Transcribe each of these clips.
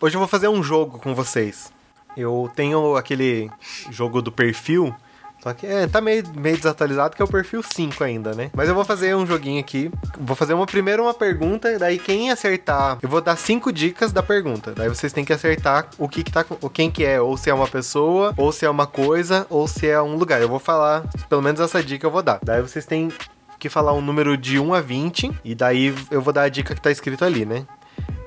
Hoje eu vou fazer um jogo com vocês. Eu tenho aquele jogo do perfil, só que é, tá meio, meio desatualizado, que é o perfil 5 ainda, né? Mas eu vou fazer um joguinho aqui. Vou fazer uma primeiro uma pergunta, daí quem acertar, eu vou dar cinco dicas da pergunta. Daí vocês têm que acertar o que que tá, o quem que é, ou se é uma pessoa, ou se é uma coisa, ou se é um lugar. Eu vou falar, pelo menos essa dica eu vou dar. Daí vocês têm que falar um número de 1 a 20, e daí eu vou dar a dica que tá escrito ali, né?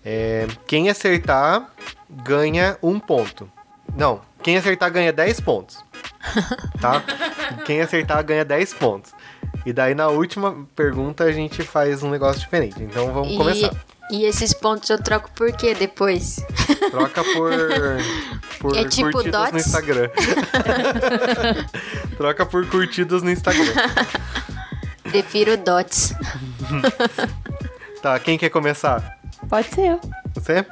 É, quem acertar ganha um ponto. Não, quem acertar ganha 10 pontos. Tá? Quem acertar ganha 10 pontos. E daí na última pergunta a gente faz um negócio diferente. Então vamos E, começar. e esses pontos eu troco por quê depois? Troca por, por É tipo curtidas no dots? Instagram. Troca por curtidas no Instagram. Prefiro dots. Tá, quem quer começar? Pode ser eu. Você?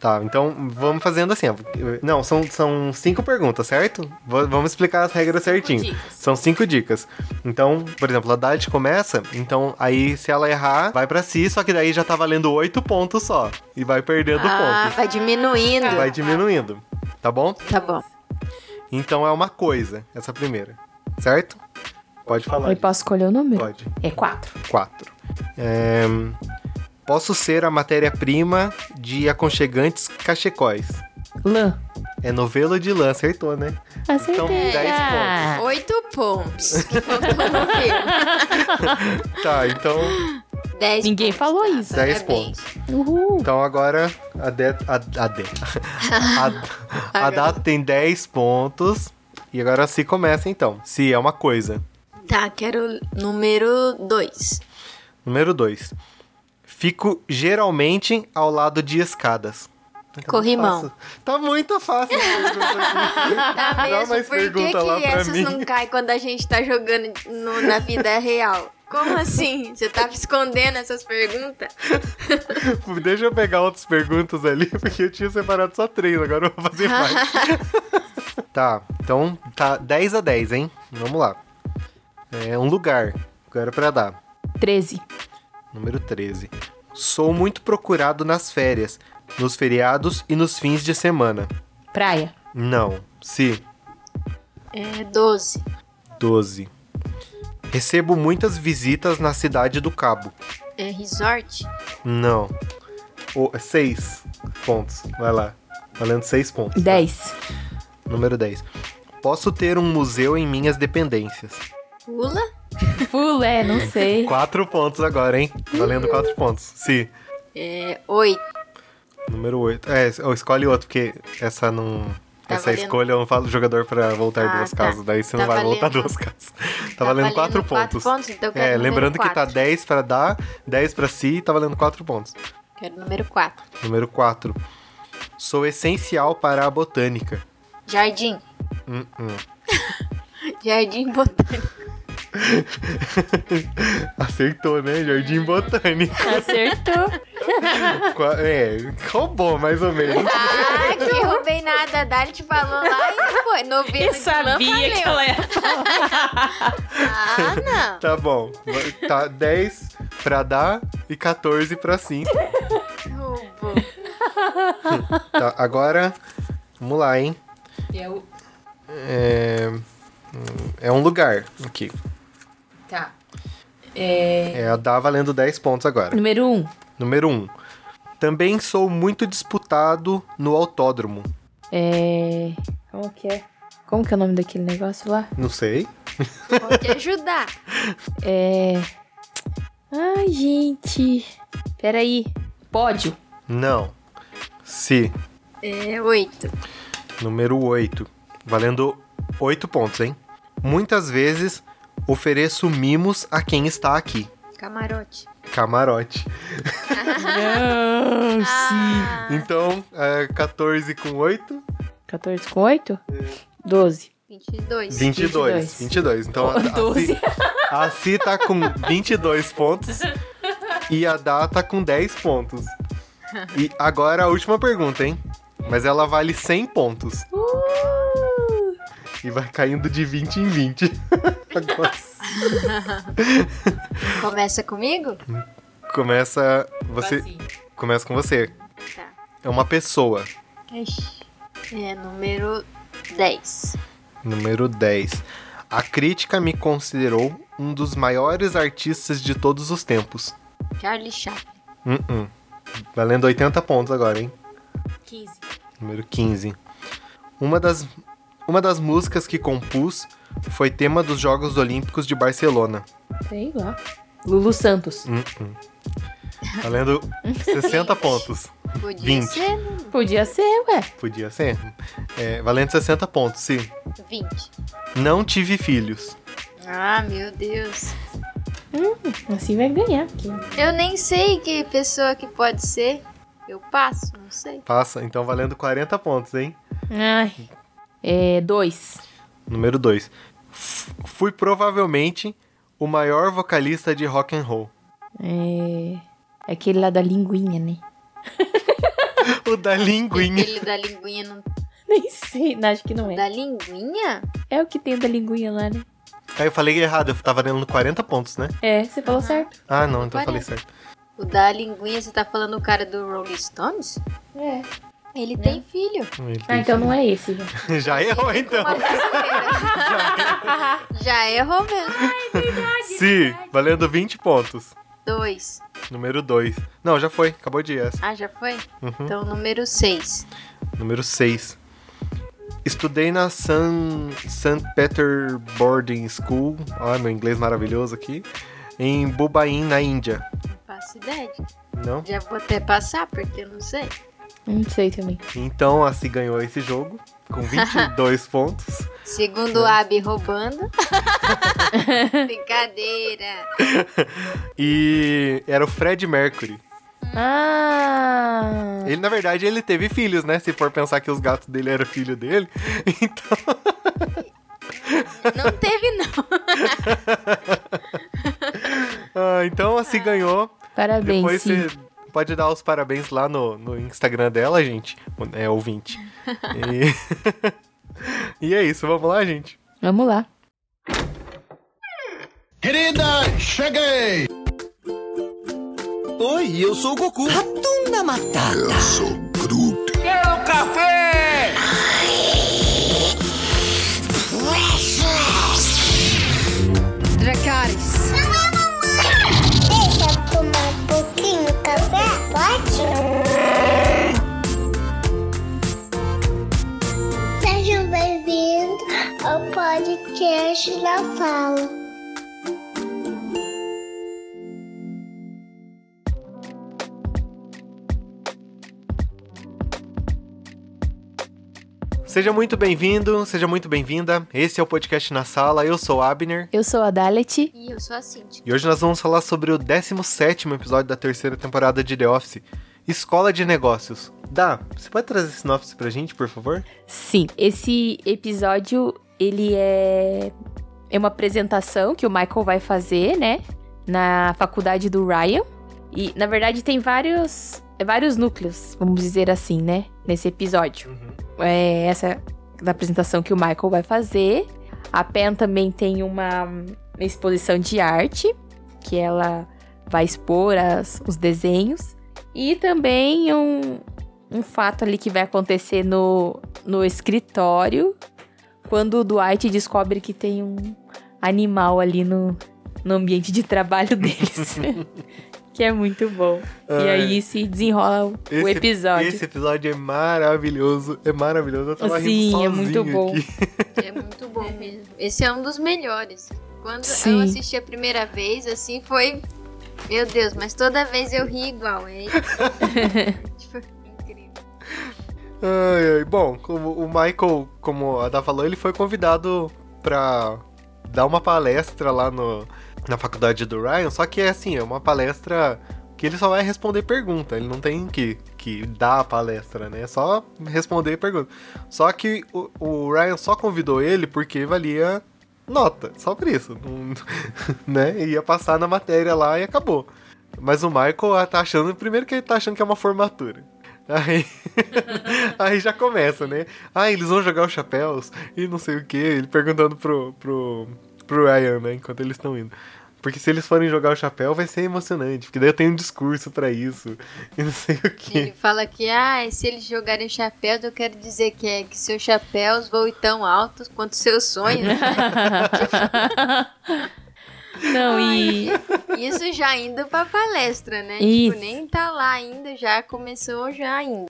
Tá, então vamos fazendo assim. ó. Não, são, são cinco perguntas, certo? V- vamos explicar as regras certinho. dicas. São cinco dicas. Então, por exemplo, a Dade começa, então aí se ela errar, vai pra si, só que daí já tá valendo oito pontos só. E vai perdendo Ah, pontos. vai diminuindo. Vai diminuindo. Tá bom? Tá bom. Então é uma coisa, essa primeira. Certo? Pode falar. Eu posso escolher o número? Pode. É quatro. 4. Posso ser a matéria-prima de aconchegantes cachecóis. Lã. É novelo de lã, acertou, né? Acertei. Então, 10 Ah, Oito pontos. Que faltou no. Tá, então Dez Ninguém pontos, falou tá? isso. 10 Parabéns. pontos. Uhul. Então agora a De... A, a, de, a, a Data tem 10 pontos. E agora se começa então. Se é uma coisa. Tá, quero número dois. Número 2. Fico geralmente ao lado de escadas. Tá Corrimão. fácil. Tá muito fácil. Tá Dá mesmo? mais Por que, lá que essas mim. não caem quando a gente tá jogando no- na vida real? Como assim? Você tava escondendo essas perguntas? Deixa eu pegar outras perguntas ali, porque eu tinha separado só três, agora eu vou fazer mais. tá, então tá 10 a 10, hein? Vamos lá. É um lugar, agora pra dar. 13. Número 13. Sou muito procurado nas férias, nos feriados e nos fins de semana. Praia. Não. Se. É 12. 12. Recebo muitas visitas na cidade do Cabo. É resort? Não. O, seis pontos. Vai lá. Valendo seis pontos. tá? 10. Número 10. Posso ter um museu em minhas dependências. Pula? Full, é, não sei. Quatro pontos agora, hein? Valendo quatro pontos. Se. É 8. Número 8. É, ou escolhe outro, porque essa não. Tá essa valendo- escolha eu não falo jogador pra voltar Ah, duas tá. casas. Daí você Tá não vai valendo- voltar duas casas. Tá, Tá valendo valendo quatro quatro pontos. pontos, então eu quero é, lembrando que tá quatro. 10 pra dar, 10 pra si e tá valendo quatro pontos. Quero número 4. Número 4. Sou essencial para a botânica. Jardim. Hum, hum. Jardim botânico. Acertou, né? Jardim Botânico. Acertou. Qua- É, roubou mais ou menos. Ah, que roubei nada. A Dali te falou lá e foi. Novelo Eu sabia que ela ia falar. Ah, não. Tá bom. Tá 10 pra dar e 14 pra sim. Roubou. Tá, agora, vamos lá, hein? Eu. É, é um lugar aqui. É. É a dá valendo 10 pontos agora. Número 1. Número 1. Também sou muito disputado no autódromo. É. Como que é? Como que é o nome daquele negócio lá? Não sei. Vou te ajudar. É. Ai, gente. Peraí. Pódio. Não. Se. É 8. Número 8. Valendo 8 pontos, hein? Muitas vezes ofereço mimos a quem está aqui. Camarote. Camarote. Não, Ah, Então, é 14 com 8, 14 com 8? 12. 22. 22. 22. 22. Então, a, a, 12. Si, a Si tá com 22 pontos e a Dá tá com 10 pontos. E agora a última pergunta, hein? Mas ela vale 100 pontos. Uh! E vai caindo de 20 em 20. Agora Começa comigo? começa você, Assim. começa com você. Tá. é uma pessoa. Ixi. É, número 10. Número 10. A crítica me considerou um dos maiores artistas de todos os tempos. Charlie Chaplin. Uh-uh. Valendo 80 pontos agora, hein? 15. Número 15. Uma das, uma das músicas que compus foi tema dos Jogos Olímpicos de Barcelona. Sei lá. Lulu Santos. Uh-uh. Valendo 60 pontos. Podia 20. ser Podia ser, ué. Podia ser. É, valendo 60 pontos, sim. 20. Não tive filhos. Ah, meu Deus. Assim vai ganhar. aqui. Eu nem sei que pessoa que pode ser. Eu passo, não sei. Passa, então valendo 40 pontos, hein? Ai. É, dois. Número 2. Fui provavelmente o maior vocalista de rock and roll. É. é Aquele lá da linguinha, né? O da linguinha. Aquele da linguinha não. Nem sei, não, acho que não é. Da linguinha? É o que tem da linguinha lá, né? Aí eu falei errado, eu tava valendo 40 pontos, né? É, você falou certo. Ah, não, então eu falei 40. certo. O da linguinha, você tá falando o cara do Rolling Stones? É. Ele tem filho. Ele Ah, tem então não é esse, já. filho. Já errou, então. Já errou mesmo. Sim, valendo 20 pontos. Dois. Número 2. Não, já foi, acabou de ir essa. Ah, já foi? Uhum. Então, número seis. Número 6. Estudei na San, St. Peter Boarding School. Olha meu inglês maravilhoso aqui. Em Bubain, na Índia. Não faço ideia. Não? Já vou até passar, porque eu não sei. Não sei também. Então a Si ganhou esse jogo com 22 pontos. Segundo o Abi roubando. Brincadeira. E era o Fred Mercury. Ah! Ele, na verdade, ele teve filhos, né? Se for pensar que os gatos dele eram filho dele. Então, Não teve, não. ah, então a Si ganhou. Parabéns, Depois sim. você pode dar os parabéns lá no, no Instagram dela, gente. É ouvinte. E... e é isso, vamos lá, gente. Vamos lá. Querida, cheguei! Oi, eu sou o Goku. Ratunda Matata. Eu sou Groot. Quero café! Pode? Sejam bem-vindos ao podcast da Fala. Seja muito bem-vindo, seja muito bem-vinda. Esse é o podcast na sala. Eu sou o Abner. Eu sou a Dalet. E eu sou a Cintia. E hoje nós vamos falar sobre o 17 episódio da terceira temporada de The Office, Escola de Negócios. Dá, você pode trazer esse sinopse pra gente, por favor? Sim, esse episódio, ele é... É uma apresentação que o Michael vai fazer, né? Na faculdade do Ryan. E, na verdade, tem vários... é vários núcleos, vamos dizer assim, né? Nesse episódio. É essa da apresentação que o Michael vai fazer. A Pen também tem uma, uma exposição de arte, que ela vai expor as- os desenhos. E também um, um fato ali que vai acontecer no, no escritório, quando o Dwight descobre que tem um animal ali no, no ambiente de trabalho deles. que é muito bom. E Ai. aí se desenrola o, o Esse- episódio. Esse episódio é maravilhoso, é maravilhoso. Eu tava rindo Sim, é sozinho muito bom. aqui. É muito bom mesmo. Esse é um dos melhores. Quando Sim. eu assisti a primeira vez, assim, foi. Meu Deus, mas toda vez eu ri igual. É tipo, incrível. Ai, ai. Bom, como o Michael, como a Dá falou, ele foi convidado pra dar uma palestra lá no, na faculdade do Ryan, só que é assim, é uma palestra que ele só vai responder pergunta, ele não tem que, que dar a palestra, né? É só responder pergunta. Só que o, o Ryan só convidou ele porque valia nota, só por isso. Não- né? Ia passar na matéria lá e acabou. Mas o Michael tá achando, primeiro que ele tá achando que é uma formatura. Aí, aí já começa, né? Ah, eles vão jogar os chapéus e não sei o que. Ele perguntando pro, pro, pro Ryan, né? Enquanto eles estão indo. Porque se eles forem jogar o chapéu, vai ser emocionante. Porque daí eu tenho um discurso pra isso. E não sei o Ele que. fala que, ah, se eles jogarem chapéus, eu quero dizer que é que seus chapéus voem tão altos quanto seus sonhos. Não, e. Isso já indo pra palestra, né? Isso. Tipo, nem tá lá ainda, já começou já indo.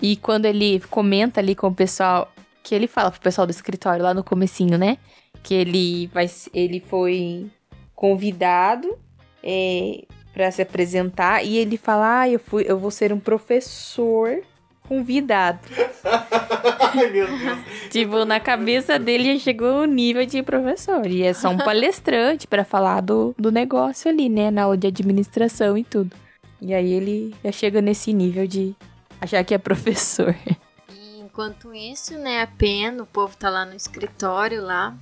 E quando ele comenta ali com o pessoal, que ele fala pro pessoal do escritório lá no comecinho, né? Que ele vai, ele foi convidado é, para se apresentar e ele fala, ah, eu fui, eu vou ser um professor convidado. Ai, meu Deus. tipo, na cabeça dele já chegou o nível de professor e é só um palestrante para falar do, do negócio ali, né? Na aula de administração e tudo. E aí ele já chega nesse nível de achar que é professor. E enquanto isso, né, a Pen, o povo tá lá no escritório lá,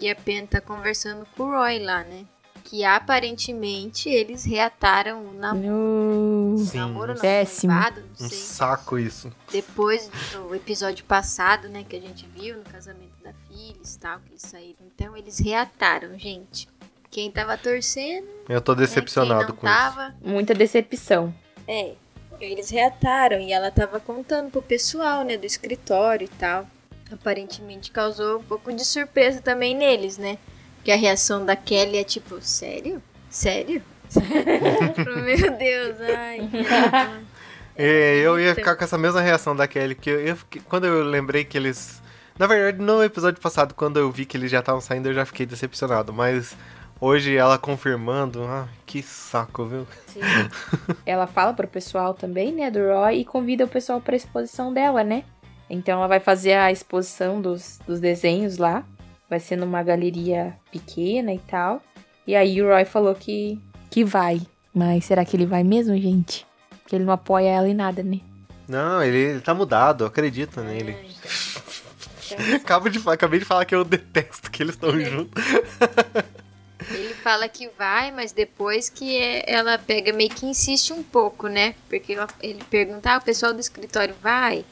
e a Pen tá conversando com o Roy lá, né? Que aparentemente eles reataram o namoro, No... Sim. namoro não, Péssimo. noivado, não Um sei. saco isso. Depois do episódio passado, né, que a gente viu no casamento da Phyllis e tal, que eles saíram. Então eles reataram, gente. Quem tava torcendo, Eu tô né, decepcionado quem com não isso. tava, Muita decepção. É, eles reataram e ela tava contando pro pessoal, né, do escritório e tal. Aparentemente causou um pouco de surpresa também neles, né? Que a reação da Kelly é tipo, sério? Sério? Tipo, Meu Deus, ai. que- É, eu ia ficar com essa mesma reação da Kelly, porque eu, eu fiquei- quando eu lembrei que eles. Na verdade, no episódio passado, quando eu vi que eles já estavam saindo, eu já fiquei decepcionado. Mas hoje ela confirmando, ah, que saco, viu? Ela fala pro pessoal também, né, do Roy, e convida o pessoal pra exposição dela, né? Então ela vai fazer a exposição dos, dos desenhos lá. Vai ser numa galeria pequena e tal. E aí o Roy falou que, que vai. Mas será que ele vai mesmo, gente? Porque ele não apoia ela em nada, né? Não, ele, ele tá mudado, acredita nele. Acabo de, acabei de falar que eu detesto que eles estão juntos. Ele fala que vai, mas depois que é- ela pega, meio que insiste um pouco, né? Porque ela- ele pergunta, ah, o pessoal do escritório vai?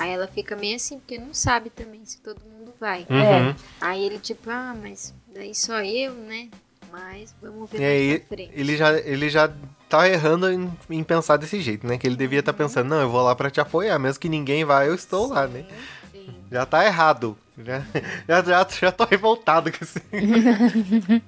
Aí ela fica meio assim, porque não sabe também se todo mundo vai. Uhum. Aí ele tipo, ah, mas daí só eu, né? Mas vamos ver E mais aí, pra frente. ele já, ele já tá errando em, em pensar desse jeito, né? Que ele devia estar pensando, não, eu vou lá pra te apoiar, mesmo que ninguém vá, eu estou lá, né? Sim. Já tá errado. Já, já, já, já tô revoltado com isso.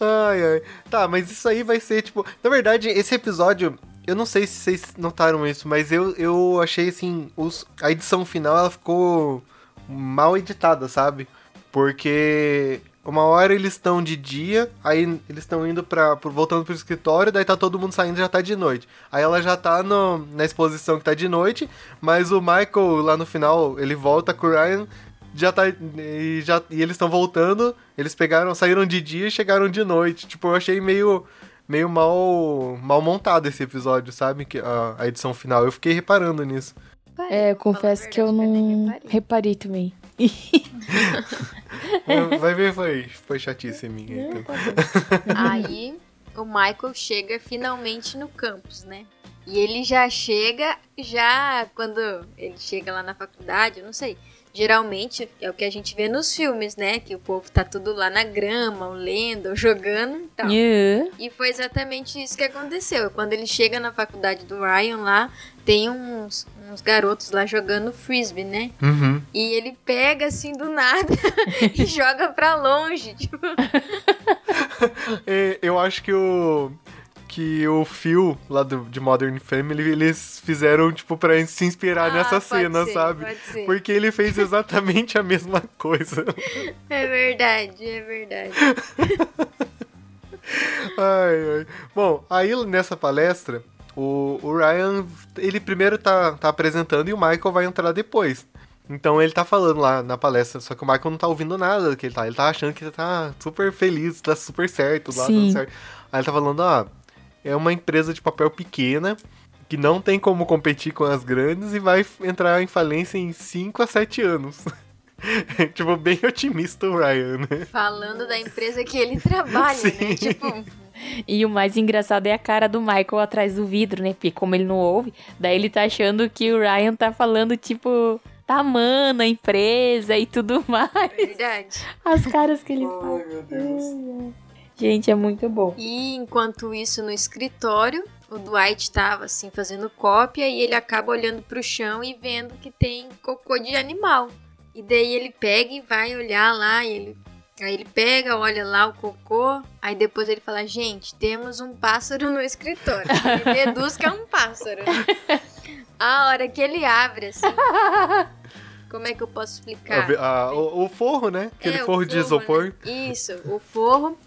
ai, ai. Tá, mas isso aí vai ser, tipo... Na verdade, esse episódio... Eu não sei se vocês notaram isso, mas eu, eu achei, assim... Os, a edição final, ela ficou mal editada, sabe? Porque... Uma hora eles estão de dia, aí eles estão indo pra, pro- voltando pro escritório, daí tá todo mundo saindo já tá de noite. Aí ela já tá no, na exposição que tá de noite, mas o Michael lá no final, ele volta com o Ryan, já tá. E, já, e eles estão voltando, eles pegaram, saíram de dia e chegaram de noite. Tipo, eu achei meio. Meio mal, mal montado esse episódio, sabe? Que a, a edição final. Eu fiquei reparando nisso. É, eu confesso que eu não reparei. reparei também. Vai ver, foi, foi chatice minha. Então. Aí o Michael chega finalmente no campus, né? E ele já chega, já quando ele chega lá na faculdade, eu não sei. Geralmente é o que a gente vê nos filmes, né? Que o povo tá tudo lá na grama, ou lendo, ou jogando e tal. Yeah. E foi exatamente isso que aconteceu. Quando ele chega na faculdade do Ryan lá, tem uns, uns garotos lá jogando frisbee, né? Uhum. E ele pega assim do nada e joga pra longe. Tipo, É, eu acho que o. Que o Phil, lá do, de Modern Family, eles fizeram, tipo, pra se inspirar Ah, nessa pode cena, ser, sabe? pode ser. Porque ele fez exatamente a mesma coisa. É verdade, é verdade. Ai, ai. Bom, aí nessa palestra, o, o Ryan, ele primeiro tá, tá apresentando e o Michael vai entrar depois. Então ele tá falando lá na palestra, só que o Michael não tá ouvindo nada do que ele tá. Ele tá achando que tá super feliz, tá super certo, lá Sim. dando certo. Aí ele tá falando, ah, é uma empresa de papel pequena, que não tem como competir com as grandes e vai entrar em falência em 5 a 7 anos. tipo, bem otimista o Ryan, né? Falando da empresa que ele trabalha, Sim. né? Tipo, E o mais engraçado é a cara do Michael atrás do vidro, né? Porque como ele não ouve, daí ele tá achando que o Ryan tá falando, tipo, tá amando a empresa e tudo mais. verdade. As caras que ele fala. meu Deus. Gente, é muito bom. E enquanto isso, no escritório, o Dwight tava assim fazendo cópia e ele acaba olhando pro chão e vendo que tem cocô de animal. E daí ele pega e vai olhar lá, e ele Aí ele pega, olha lá o cocô, aí depois ele fala: Gente, temos um pássaro no escritório. Ele deduz que é um pássaro. A hora que ele abre, assim. Como é que eu posso explicar? Ah, o, o forro, né? Aquele É, o forro de forro, isopor. né? Isso, o forro.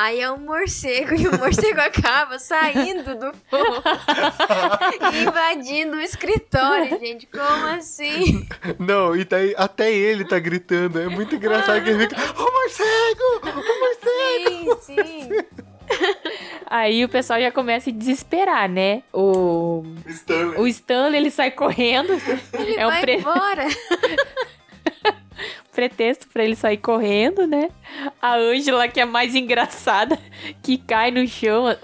Aí é um morcego e o morcego acaba saindo do forro e invadindo o escritório, gente. Como assim? Não, e daí até ele tá gritando. É muito engraçado que ele fica. O morcego! O morcego! Sim, sim. Aí o pessoal já começa a desesperar, né? O, Stanley. o Stanley, ele sai correndo. Ele é um vai pre- embora. pretexto pra ele sair correndo, né? A Ângela, que é mais engraçada, que cai no chão.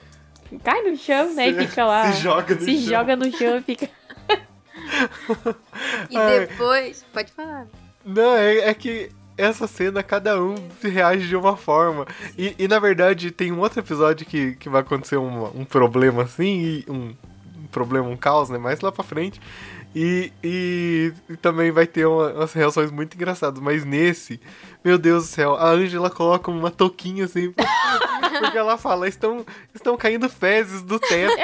Cai no chão, né? E Se- fica lá. se joga no se chão. joga no chão e fica. E Ai. depois. Pode falar. Não, é, é que essa cena cada um reage de uma forma. E, e, na verdade tem um outro episódio que, que vai acontecer um, um problema assim, e um, um problema, um caos, né? Mais lá pra frente. E, e, e também vai ter uma- umas reações muito engraçadas. Mas nesse, meu Deus do céu, a Angela coloca uma touquinha assim. Porque ela fala, estão, estão caindo fezes do teto.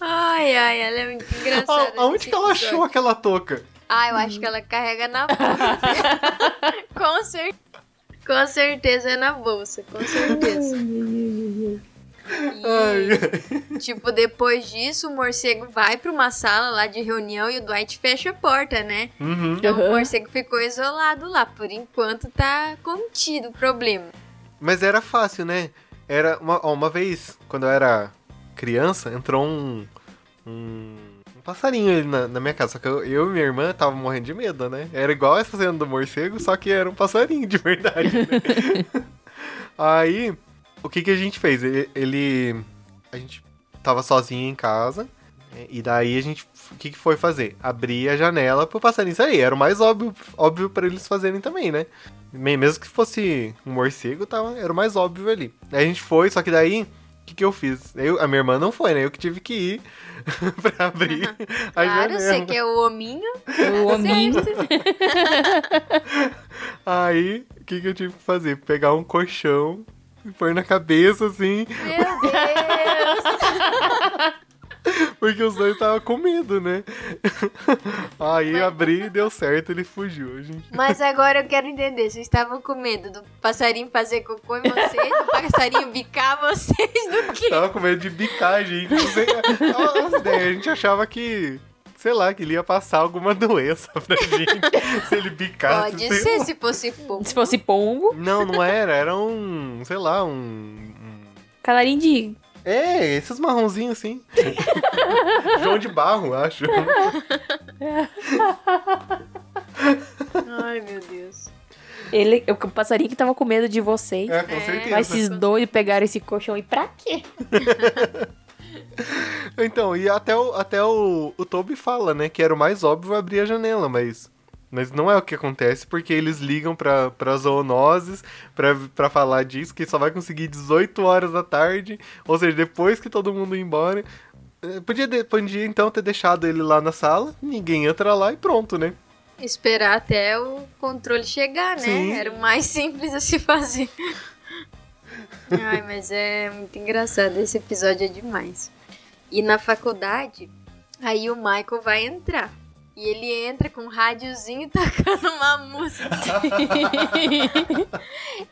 Ai, ai, ela é muito engraçada. A- Aonde que ela episódio. achou aquela touca? Ah, eu acho que ela carrega na bolsa. com, cer com certeza é na bolsa, com certeza. Ai, E, tipo, depois disso, o morcego vai pra uma sala lá de reunião e o Dwight fecha a porta, né? Uhum. Então o Aham. morcego ficou isolado lá. Por enquanto tá contido o problema. Mas era fácil, né? Era uma, ó, uma vez, quando eu era criança, entrou um. um, um passarinho ali na, na minha casa. Só que eu, eu e minha irmã tava morrendo de medo, né? Era igual essa cena do morcego, só que era um passarinho de verdade. Né? Aí, o que que a gente fez? Ele. ele- a gente tava sozinho em casa. né? E daí a gente. O que, que foi fazer? Abrir a janela pro passarinho sair. Era o mais óbvio, óbvio para eles fazerem também, né? Me- Mesmo que fosse um morcego, tava, era o mais óbvio ali. Aí a gente foi, só que daí, o que, que eu fiz? Eu, a minha irmã não foi, né? Eu que tive que ir pra abrir a Claro, janela. você que é o hominho. O hominho. Aí, o que, que eu tive que fazer? Pegar um colchão e pôr na cabeça, assim, Meu Deus! porque os dois estavam com medo, né? Aí abri e deu certo, ele fugiu, gente. Mas agora eu quero entender. Vocês estavam com medo do passarinho fazer cocô em vocês, do passarinho bicar vocês, do quê? Tava com medo de bicar gente. Não sei, a gente achava que, sei lá, que ele ia passar alguma doença pra gente se ele bicasse. Pode ser lá. se fosse pouco. Se fosse pombo, Não, não era, era um, sei lá, um... um- calarinho de. É, esses marronzinhos assim. João de barro, acho. Ai, meu Deus. Ele, o passarinho que tava com medo de vocês. É, com É. certeza. Mas esses doidos pegaram esse colchão e pra quê? Então, e até o, até o, o Toby fala, né, que era o mais óbvio abrir a janela, mas... Mas não é o que acontece, porque eles ligam pra, pra zoonoses pra, pra falar disso, que só vai conseguir 18 horas da tarde, ou seja, depois que todo mundo ir embora. Eh, Podia, de- podia então ter deixado ele lá na sala, ninguém entra lá e pronto, né? Esperar até o controle chegar, né? Sim. Era o mais simples a se fazer. Ai, mas é muito engraçado. Esse episódio é demais. E na faculdade, aí o Michael vai entrar. E ele entra com um rádiozinho tacando uma música.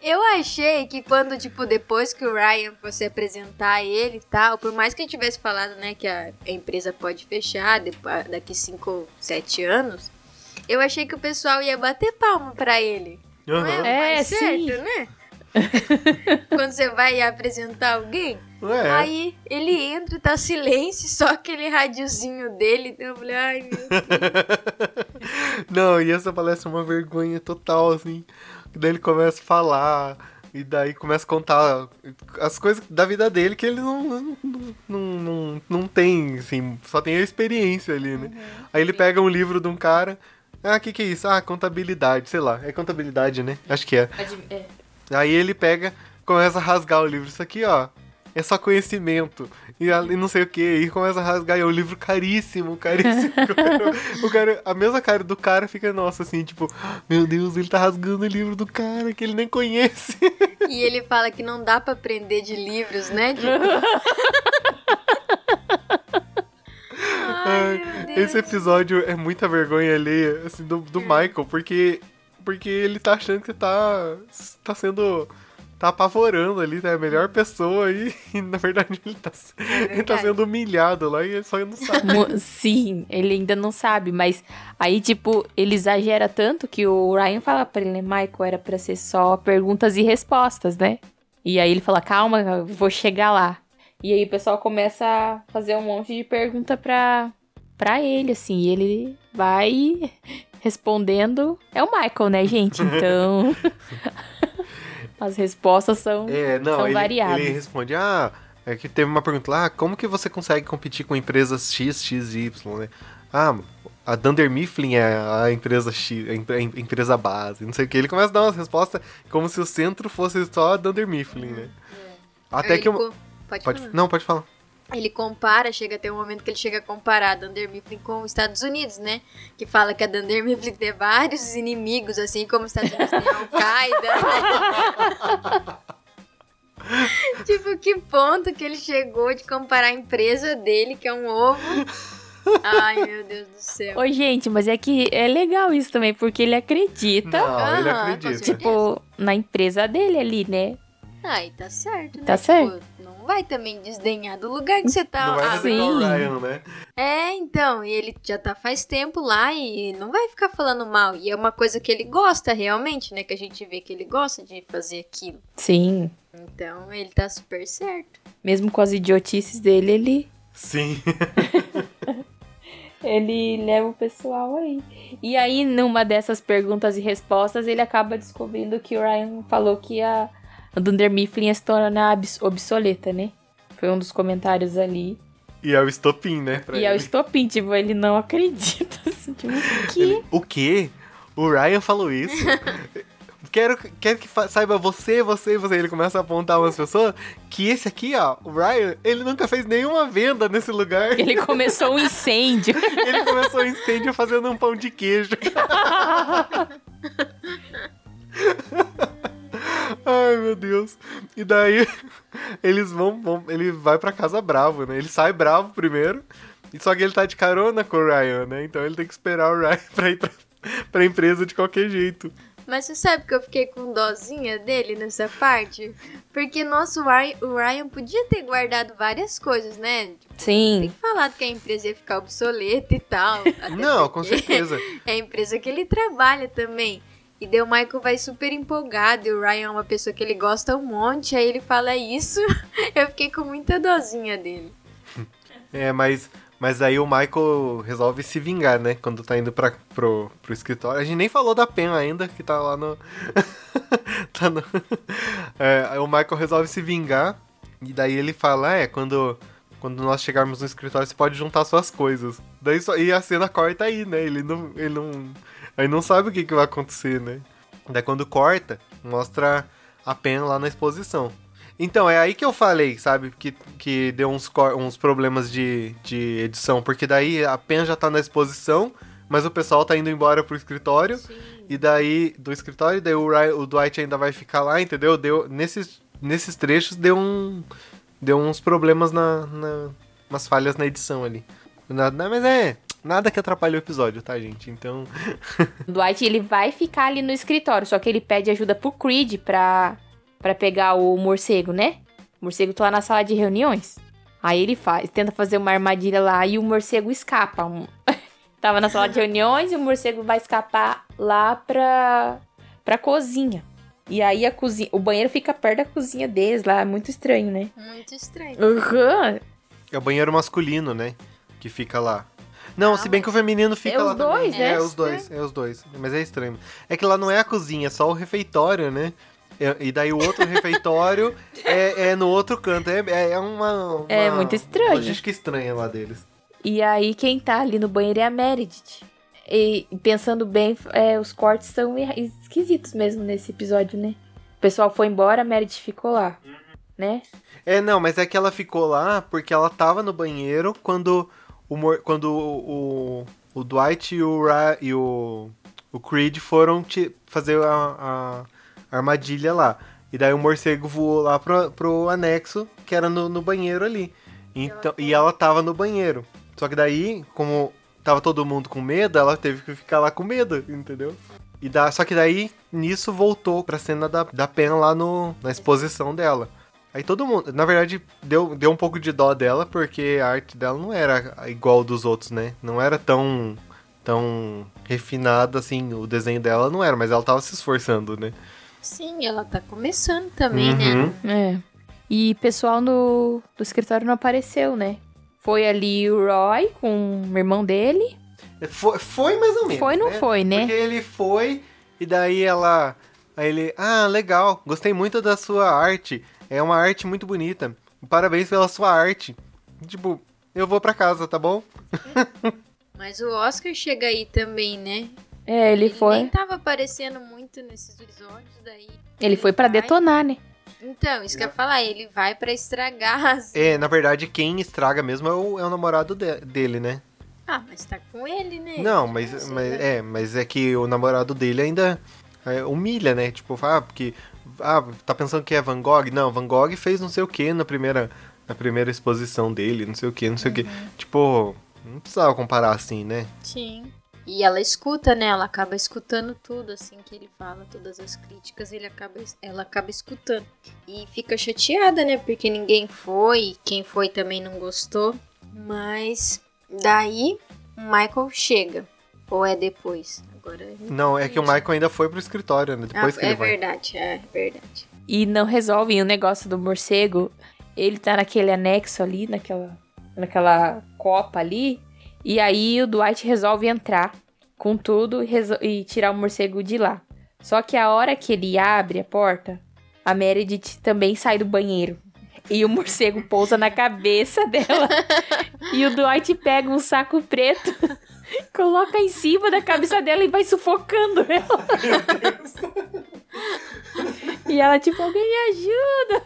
Eu achei que quando, tipo, depois que o Ryan fosse apresentar ele e tal, por mais que ele tivesse falado, né, que a, empresa pode fechar daqui 5 ou 7 anos, eu achei que o pessoal ia bater palma pra ele. Não é. É, mais sim. certo, né? Quando você vai apresentar alguém, É. aí ele entra tá silêncio, só aquele radiozinho dele. Então eu falei, ai meu Deus. Não, e essa parece uma vergonha total, assim. Daí ele começa a falar, e daí começa a contar as coisas da vida dele que ele não, não, não, não, não tem, assim, só tem a experiência ali, né? Aí ele pega um livro de um cara. Ah, o que, que é isso? Ah, contabilidade, sei lá. É contabilidade, né? Acho que é. É. Aí ele pega, começa a rasgar o livro. Isso aqui, ó, é só conhecimento. E, e não sei o que. E começa a rasgar. E é um livro caríssimo, caríssimo. o, cara, o cara- a mesma cara do cara fica, nossa, assim, tipo, meu Deus, ele tá rasgando o livro do cara que ele nem conhece. E ele fala que não dá pra aprender de livros, né? Ai. Esse episódio é muita vergonha alheia, assim, do, do Michael, porque, porque ele tá achando que tá, tá sendo. Tá apavorando ali, né? A melhor pessoa aí, e na verdade ele tá, ele tá sendo humilhado lá e ele só não sabe. Sim, ele ainda não sabe, mas aí, tipo, ele exagera tanto que o Ryan fala pra ele, né, Michael, era pra ser só perguntas e respostas, né? E aí ele fala, calma, eu vou chegar lá. E aí o pessoal começa a fazer um monte de pergunta pra, pra ele, assim, e ele vai respondendo. É o Michael, né, gente? Então. As respostas são. É, não, São ele, variados. ele responde, ah, é que teve uma pergunta lá, como que você consegue competir com empresas X, X e Y, né? Ah, a Dunder Mifflin é a empresa X, a em- a em- empresa base, não sei o que. Ele começa a dar umas respostas como se o centro fosse só a Dunder Mifflin, né? Até Ele que... eu- Pode, Pode, falar. não, pode falar. Ele compara, chega até um momento que ele chega a comparar a Dunder Mifflin com os Estados Unidos, né? Que fala que a Dunder Mifflin tem vários inimigos, assim como os Estados Unidos tem Al-Qaeda. né? tipo, que ponto que ele chegou de comparar a empresa dele, que é um ovo. Ai, meu Deus do céu. Ô, gente, mas é que é legal isso também, porque ele acredita, Não, ele Aham, com acredita. tipo, na empresa dele ali, né? Ai, tá certo, né? Tá Tipo, certo. não vai também desdenhar do lugar que você tá. Não vai Ah, igual o sim. Ryan, né? É, então, e ele já tá faz tempo lá e não vai ficar falando mal. E é uma coisa que ele gosta realmente, né? Que a gente vê que ele gosta de fazer aquilo. Sim. Então, ele tá super certo. Mesmo com as idiotices dele, ele, Sim. ele leva o pessoal aí. E aí, numa dessas perguntas e respostas, ele acaba descobrindo que o Ryan falou que a, a Dunder Mifflin ia se tornar obs- obsoleta, né? Foi um dos comentários ali. E é o estopim, né? e é o ele. estopim, tipo, ele não acredita. Assim, tipo, que? Ele- O quê? O Ryan falou isso? quero, quero que saiba você, você e você. Ele começa a apontar umas pessoas que esse aqui, ó, o Ryan, ele nunca fez nenhuma venda nesse lugar. Ele começou um incêndio. Ele começou o incêndio fazendo um pão de queijo. Ai, meu Deus. E daí, eles vão, vão- Ele vai pra casa bravo, né? Ele sai bravo primeiro. E só que ele tá de carona com o Ryan, né? Então ele tem que esperar o Ryan pra ir pra, pra empresa de qualquer jeito. Mas você sabe que eu fiquei com dozinha dele nessa parte? Porque, nossa, o Ryan, o Ryan podia ter guardado várias coisas, né? Tipo, Sim. tem falado que a empresa ia ficar obsoleta e tal. Não, com certeza. É a empresa que ele trabalha também. E daí o Michael vai super empolgado. E o Ryan é uma pessoa que ele gosta um monte. Aí ele fala isso. Eu fiquei com muita dozinha dele. É, mas, mas aí o Michael resolve se vingar, né? Quando tá indo pra, pro, pro escritório. A gente nem falou da Pen ainda, que tá lá no. tá no... É, o Michael resolve se vingar. E daí ele fala: É, quando, quando nós chegarmos no escritório, você pode juntar suas coisas. Daí só, e a cena corta aí, né? Ele não. Ele não. Aí não sabe o que, que vai acontecer, né? Daí quando corta, mostra a Pen lá na exposição. Então, é aí que eu falei, sabe? Que, que deu uns, uns problemas de, de edição. Porque daí a Pen já tá na exposição, mas o pessoal tá indo embora pro escritório. E daí, do escritório, daí o, o Dwight ainda vai ficar lá, entendeu? Deu, nesses, nesses trechos deu um. Deu uns problemas na. na umas falhas na edição ali. Nada, mas é. Nada que atrapalhe o episódio, tá, gente? Então. O Dwight, ele vai ficar ali no escritório, só que ele pede ajuda pro Creed pra, pra pegar o morcego, né? O morcego tá lá na sala de reuniões. Aí ele faz, tenta fazer uma armadilha lá e o morcego escapa. Tava na sala de reuniões e o morcego vai escapar lá pra, pra cozinha. E aí a cozinha, o banheiro fica perto da cozinha deles lá, é muito estranho, né? Muito estranho. Uhum. É o banheiro masculino, né? Que fica lá. Não, Ah, se bem que o feminino fica É lá os dois, também. né? É, os dois, é os dois. Mas é estranho. É que lá não é a cozinha, é só o refeitório, né? É- E daí o outro refeitório é, é no outro canto. É, é é uma, uma É muito estranho. Logística estranha lá deles. E aí quem tá ali no banheiro é a Meredith. E pensando bem, é, os cortes são esquisitos mesmo nesse episódio, né? O pessoal foi embora, a Meredith ficou lá, né? É, não, mas é que ela ficou lá porque ela tava no banheiro quando o, quando o, o, o Dwight e o, Ra e o, o Creed foram te- fazer a, a armadilha lá. E daí o morcego voou lá pro, pro anexo, que era no, no banheiro ali. Então, e ela tava no banheiro. Só que daí, como tava todo mundo com medo, ela teve que ficar lá com medo, entendeu? E da, só que daí, nisso, voltou pra cena da, da Pen lá no, na exposição dela. Aí todo mundo, na verdade, deu, deu um pouco de dó dela, porque a arte dela não era igual dos outros, né? Não era tão, tão refinada assim, o desenho dela não era, mas ela tava se esforçando, né? Sim, ela tá começando também, né? Uhum. É. E pessoal no, do escritório não apareceu, né? Foi ali o Roy com o irmão dele. Foi, foi mais ou menos. Foi, não né? foi, né? Porque ele foi, e daí ela. Aí ele, ah, legal, gostei muito da sua arte. É uma arte muito bonita. Parabéns pela sua arte. Tipo, eu vou pra casa, tá bom? Mas o Oscar chega aí também, né? É, ele, foi. nem tava aparecendo muito nesses episódios, daí... Ele foi pra vai- detonar, né? Então, isso que eu ia falar, ele vai pra estragar as... É, na verdade, quem estraga mesmo é o, é o namorado de- dele, né? Ah, mas tá com ele, né? Não, mas, mas lá. é, mas é que o namorado dele ainda é, humilha, né? Tipo, ah, porque ah, tá pensando que é Van Gogh? Não, Van Gogh fez não sei o que na primeira na primeira exposição dele, não sei o que, não sei o que. Tipo, não precisava comparar assim, né? Sim. E ela escuta, né? Ela acaba escutando tudo, assim, que ele fala, todas as críticas, ele acaba, ela acaba escutando. E fica chateada, né? Porque ninguém foi, quem foi também não gostou. Mas daí o Michael chega. Ou é depois? Agora. Não, é que o Michael ainda foi pro escritório, né? Depois ah, que é ele vai. verdade, é verdade. E não resolvem o negócio do morcego. Ele tá naquele anexo ali, naquela, naquela copa ali. E aí o Dwight resolve entrar com tudo e, e tirar o morcego de lá. Só que a hora que ele abre a porta, a Meredith também sai do banheiro. E o morcego pousa na cabeça dela. e o Dwight pega um saco preto, coloca em cima da cabeça dela e vai sufocando ela. E ela, tipo, alguém me ajuda.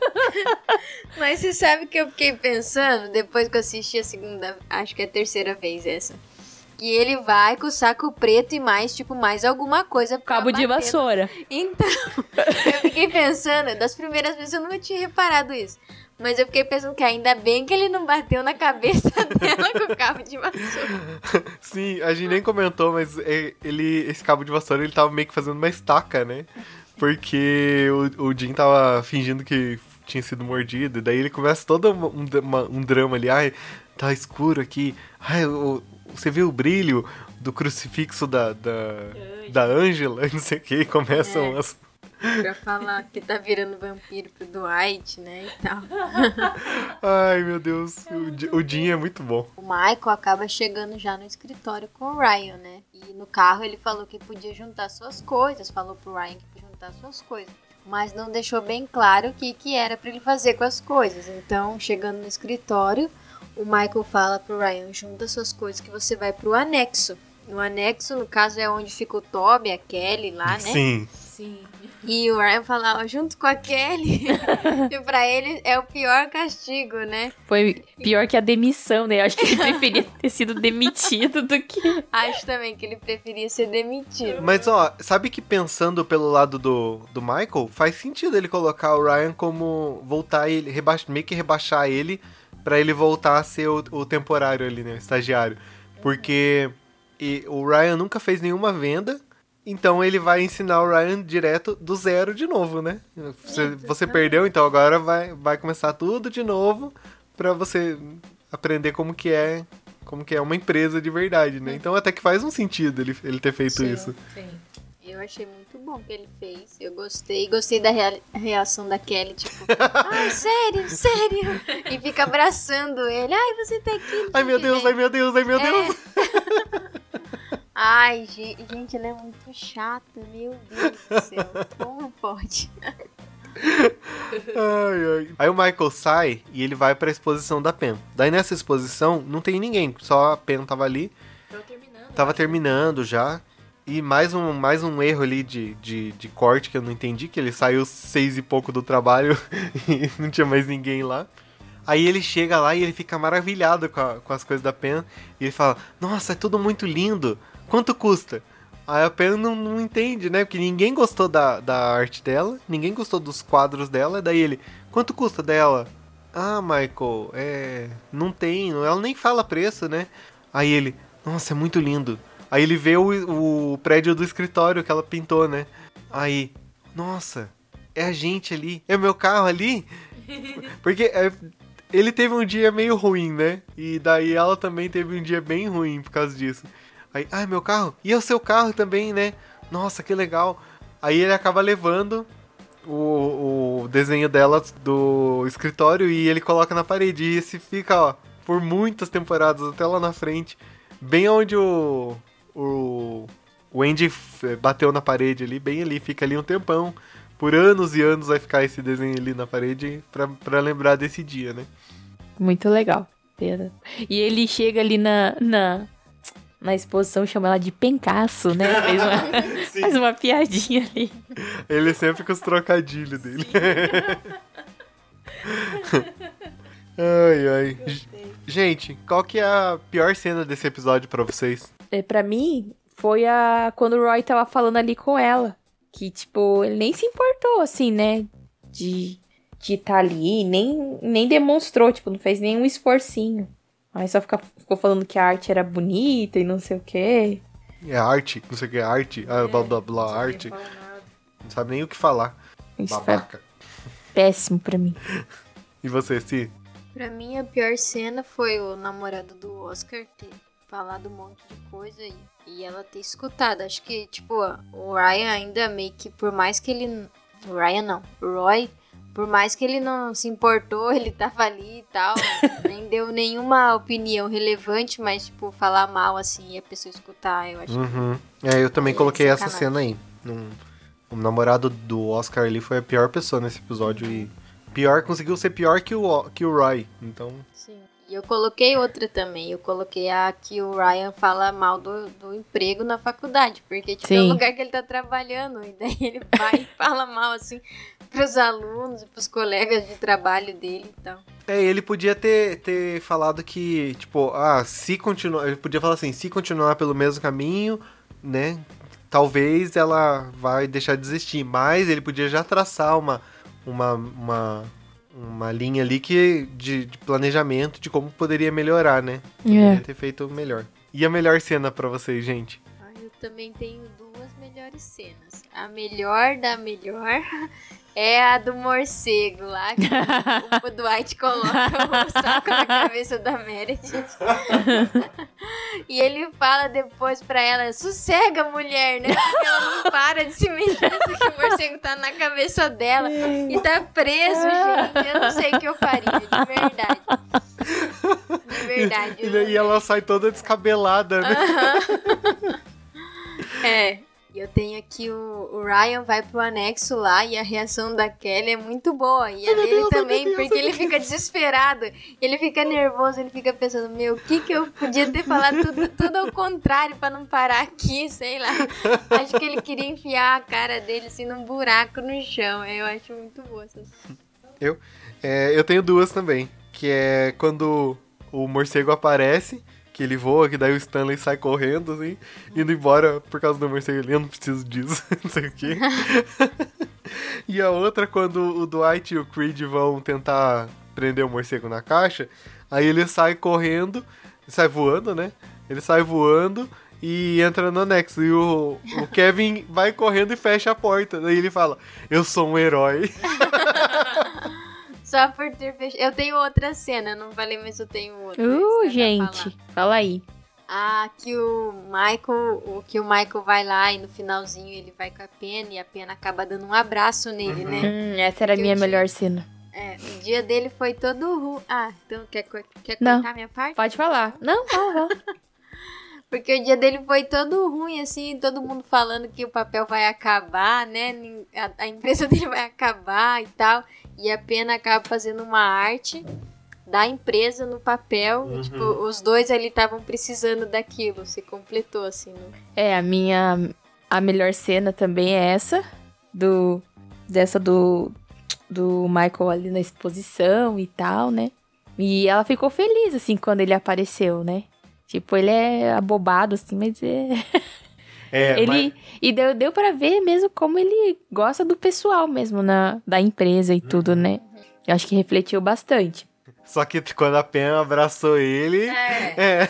Mas você sabe que eu fiquei pensando, depois que eu assisti a segunda, acho que é a terceira vez essa. Que ele vai com o saco preto e mais, tipo, mais alguma coisa Cabo de vassoura. Então, eu fiquei pensando, das primeiras vezes eu nunca tinha reparado isso. Mas eu fiquei pensando que ainda bem que ele não bateu na cabeça dela com o cabo de vassoura. Sim, a gente nem comentou, mas é, ele, esse cabo de vassoura, ele tava meio que fazendo uma estaca, né? Porque o, o Jim tava fingindo que tinha sido mordido, e daí ele começa todo um, uma- um drama ali, ai, tá escuro aqui, ai, o- você viu o brilho do crucifixo da, da, da Ângela, não sei o que, e começam É. as... pra falar que tá virando vampiro pro Dwight, né, e tal. Ai, meu Deus, o, o Jim é muito bom. O Michael acaba chegando já no escritório com o Ryan, né? E no carro ele falou que podia juntar suas coisas, falou pro Ryan que podia juntar suas coisas. Mas não deixou bem claro o que, que era pra ele fazer com as coisas. Então, chegando no escritório, o Michael fala pro Ryan: junta suas coisas que você vai pro anexo. No anexo, no caso, é onde fica o Toby, a Kelly lá, né? Sim, Sim. E o Ryan fala, ó, junto com a Kelly. e pra ele é o pior castigo, né? Foi pior que a demissão, né? Eu acho que ele preferia ter sido demitido do que. Acho também que ele preferia ser demitido. Mas ó, sabe que pensando pelo lado do, do Michael, faz sentido ele colocar o Ryan como voltar ele, rebaix, meio que rebaixar ele pra ele voltar a ser o, o temporário ali, né, o estagiário. Porque e, o Ryan nunca fez nenhuma venda, então ele vai ensinar o Ryan direto do zero de novo, né? Você, você perdeu, então agora vai, vai começar tudo de novo pra você aprender como que é como que é uma empresa de verdade, né? Então até que faz um sentido ele, ele ter feito Sim. isso. Sim. Eu achei muito bom o que ele fez. Eu gostei. Gostei da rea- reação da Kelly, tipo, ai, sério, sério. E fica abraçando ele. Ai, você tá aqui. não Ai meu Deus, né? ai meu Deus, ai meu É. Ai, ge- gente, ela é muito chata, meu Deus do céu. Como pode? Ai, ai. Aí o Michael sai e ele vai pra exposição da Pen. Daí nessa exposição não tem ninguém, só a Pen tava ali, Tô terminando. tava terminando já. E mais um, mais um erro ali de, de, de corte que eu não entendi, que ele saiu seis e pouco do trabalho e não tinha mais ninguém lá. Aí ele chega lá e ele fica maravilhado com, a- com as coisas da Pen. E ele fala, nossa, é tudo muito lindo. Quanto custa? Aí a Pen não, não entende, né? Porque ninguém gostou da, da arte dela, ninguém gostou dos quadros dela. Daí ele, quanto custa dela? Ah, Michael, é. Não tem, ela nem fala preço, né? Aí ele, nossa, é muito lindo. Aí ele vê o, o prédio do escritório que ela pintou, né? Aí, nossa, é a gente ali, é meu carro ali? Porque é, ele teve um dia meio ruim, né? E daí ela também teve um dia bem ruim por causa disso. Aí, ah, meu carro? E é o seu carro também, né? Nossa, que legal. Aí ele acaba levando o, o desenho dela do escritório e ele coloca na parede. E esse fica, ó, por muitas temporadas, até lá na frente. Bem onde o. O, o Andy f- bateu na parede ali, bem ali, fica ali um tempão. Por anos e anos vai ficar esse desenho ali na parede pra, pra lembrar desse dia, né? Muito legal. E ele chega ali na, na, na exposição, chama ela de pencaço, né? Fez uma, faz uma piadinha ali. Ele sempre com os trocadilhos dele. ai, ai. Gente, qual que é a pior cena desse episódio pra vocês? É, pra mim, foi a quando o Roy tava falando ali com ela. Que, tipo, ele nem se importou, assim, né? De de estar ali, nem, nem demonstrou, tipo, não fez nenhum esforcinho. Aí só fica, ficou falando que a arte era bonita e não sei o quê. É arte, não sei o que é arte, ah, blá blá blá, arte. Não sabe nem o que falar. Isso foi Babaca. péssimo pra mim. E você, Si? Pra mim, a pior cena foi o namorado do Oscar ter falado um monte de coisa e, e ela ter escutado. Acho que, tipo, o Ryan ainda meio que, por mais que ele. O Ryan não, o Roy, por mais que ele não se importou, ele tava ali e tal, nem deu nenhuma opinião relevante, mas, tipo, falar mal assim e a pessoa escutar, eu acho. Uhum. É, eu também É, coloquei essa cena aí. Num- O namorado do Oscar ali foi a pior pessoa nesse episódio e pior, conseguiu ser pior que o, que o Roy. Então, Sim. E eu coloquei outra também. Eu coloquei a que o Ryan fala mal do, do emprego na faculdade. Porque, tipo, é o Sim. lugar que ele tá trabalhando. E daí ele vai e fala mal, assim, pros alunos, pros colegas de trabalho dele e tal. É, ele podia ter, ter falado que, tipo, ah, se continuar. Ele podia falar assim, se continuar pelo mesmo caminho, né? Talvez ela vai deixar de desistir. Mas ele podia já traçar uma, uma, uma, uma linha ali que, de, de planejamento de como poderia melhorar, né? Poderia ter feito melhor. E a melhor cena pra vocês, gente? Ah, eu também tenho duas melhores cenas. A melhor da melhor é a do morcego lá, que o, Dwight coloca o saco na cabeça da Meredith. e ele fala depois pra ela, sossega, mulher, né? Porque ela não para de se mexer, que o morcego tá na cabeça dela e tá preso, gente. Eu não sei o que eu faria, de verdade. De verdade. E, eu daí ela sai toda descabelada, né? É. E eu tenho aqui o, o Ryan vai pro anexo lá e a reação da Kelly é muito boa. E a dele Deus, também, Deus, porque ai, ele fica desesperado. Ele fica nervoso, ele fica pensando, meu, o que que eu podia ter falado tudo, tudo ao contrário pra não parar aqui, sei lá. Acho que ele queria enfiar a cara dele assim num buraco no chão. Eu acho muito boa essa É, eu tenho duas também. Que é quando o morcego aparece, que ele voa, que daí o Stanley sai correndo, assim, indo embora por causa do morcego. Eu não preciso disso, não sei o quê. e a outra, quando o Dwight e o Creed vão tentar prender o morcego na caixa, aí ele sai correndo, sai voando, né? Ele sai voando e entra no anexo. E o, o Kevin vai correndo e fecha a porta. Daí ele fala, eu sou um herói. Só por ter fechado. Eu tenho outra cena, eu não falei, mas eu tenho outra. Uh, gente. Fala aí. Ah, que o Michael, o que o Michael vai lá e no finalzinho ele vai com a Pena e a Pena acaba dando um abraço nele, né? Hum, essa era a minha tinha- melhor cena. É, o dia dele foi todo ruim. Ah, então quer, co- quer Não. cortar minha parte? Pode falar. Não, não, não. Porque o dia dele foi todo ruim, assim, todo mundo falando que o papel vai acabar, né? A, a empresa dele vai acabar e tal. E a Pena acaba fazendo uma arte da empresa no papel. E, tipo, os dois ali estavam precisando daquilo. Se completou, assim. No... É, a minha a melhor cena também é essa, do dessa do, do Michael ali na exposição e tal, né? E ela ficou feliz, assim, quando ele apareceu, né? Tipo, ele é abobado, assim, mas é... É, ele, mas- E deu, deu pra ver mesmo como ele gosta do pessoal mesmo, na, da empresa e tudo, né? Eu acho que refletiu bastante. Só que quando a Pen abraçou ele. É. É.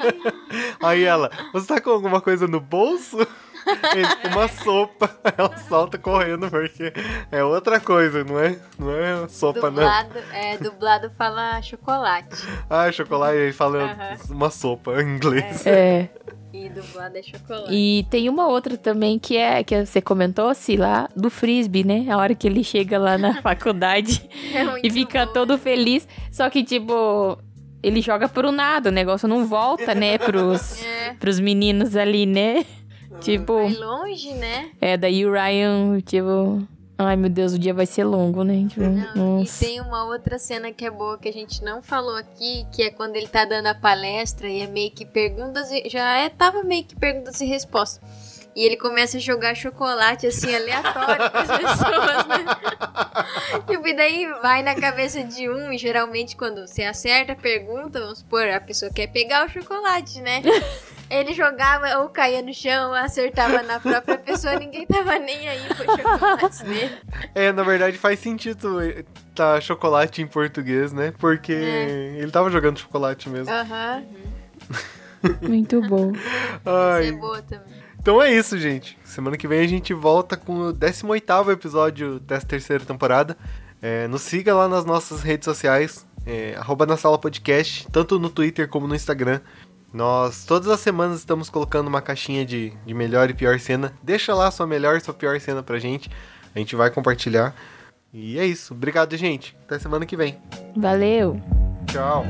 Aí ela, você tá com alguma coisa no bolso? Uma sopa. Ela solta correndo, porque é outra coisa, não é? Não é sopa, não. Dublado, é, dublado fala chocolate. Ah, chocolate, ele fala uma sopa em inglês. É. E dublado é chocolate. E tem uma outra também que é que você comentou, se lá, do frisbee, né? A hora que ele chega lá na faculdade É e fica bom. todo feliz. Só que, tipo, ele joga pro nada, o negócio não volta, né, pros, É, pros meninos ali, né? Tipo, vai longe, né? é, daí o Ryan, tipo. Ai meu Deus, o dia vai ser longo, né? Tipo, Não, e tem uma outra cena que é boa que a gente não falou aqui, que é quando ele tá dando a palestra e é meio que perguntas e já é tava meio que perguntas e respostas. E ele começa a jogar chocolate assim aleatório pras pessoas, né? Tipo, e daí vai na cabeça de um, e geralmente quando você acerta a pergunta, vamos supor, a pessoa quer pegar o chocolate, né? Ele jogava ou caía no chão, ou acertava na própria pessoa, ninguém tava nem aí pro chocolate dele. É, na verdade faz sentido eh, tá chocolate em português, né? Porque É. ele tava jogando chocolate mesmo. Aham, Muito bom. é Ai. boa também. Então é isso, gente. Semana que vem a gente volta com o 18º episódio dessa terceira temporada. É, nos siga lá nas nossas redes sociais, é, arroba na sala podcast, tanto no Twitter como no Instagram. Nós todas as semanas estamos colocando uma caixinha de, de melhor e pior cena. Deixa lá sua melhor e sua pior cena pra gente. A gente vai compartilhar. E é isso. Obrigado, gente. Até semana que vem. Valeu. Tchau.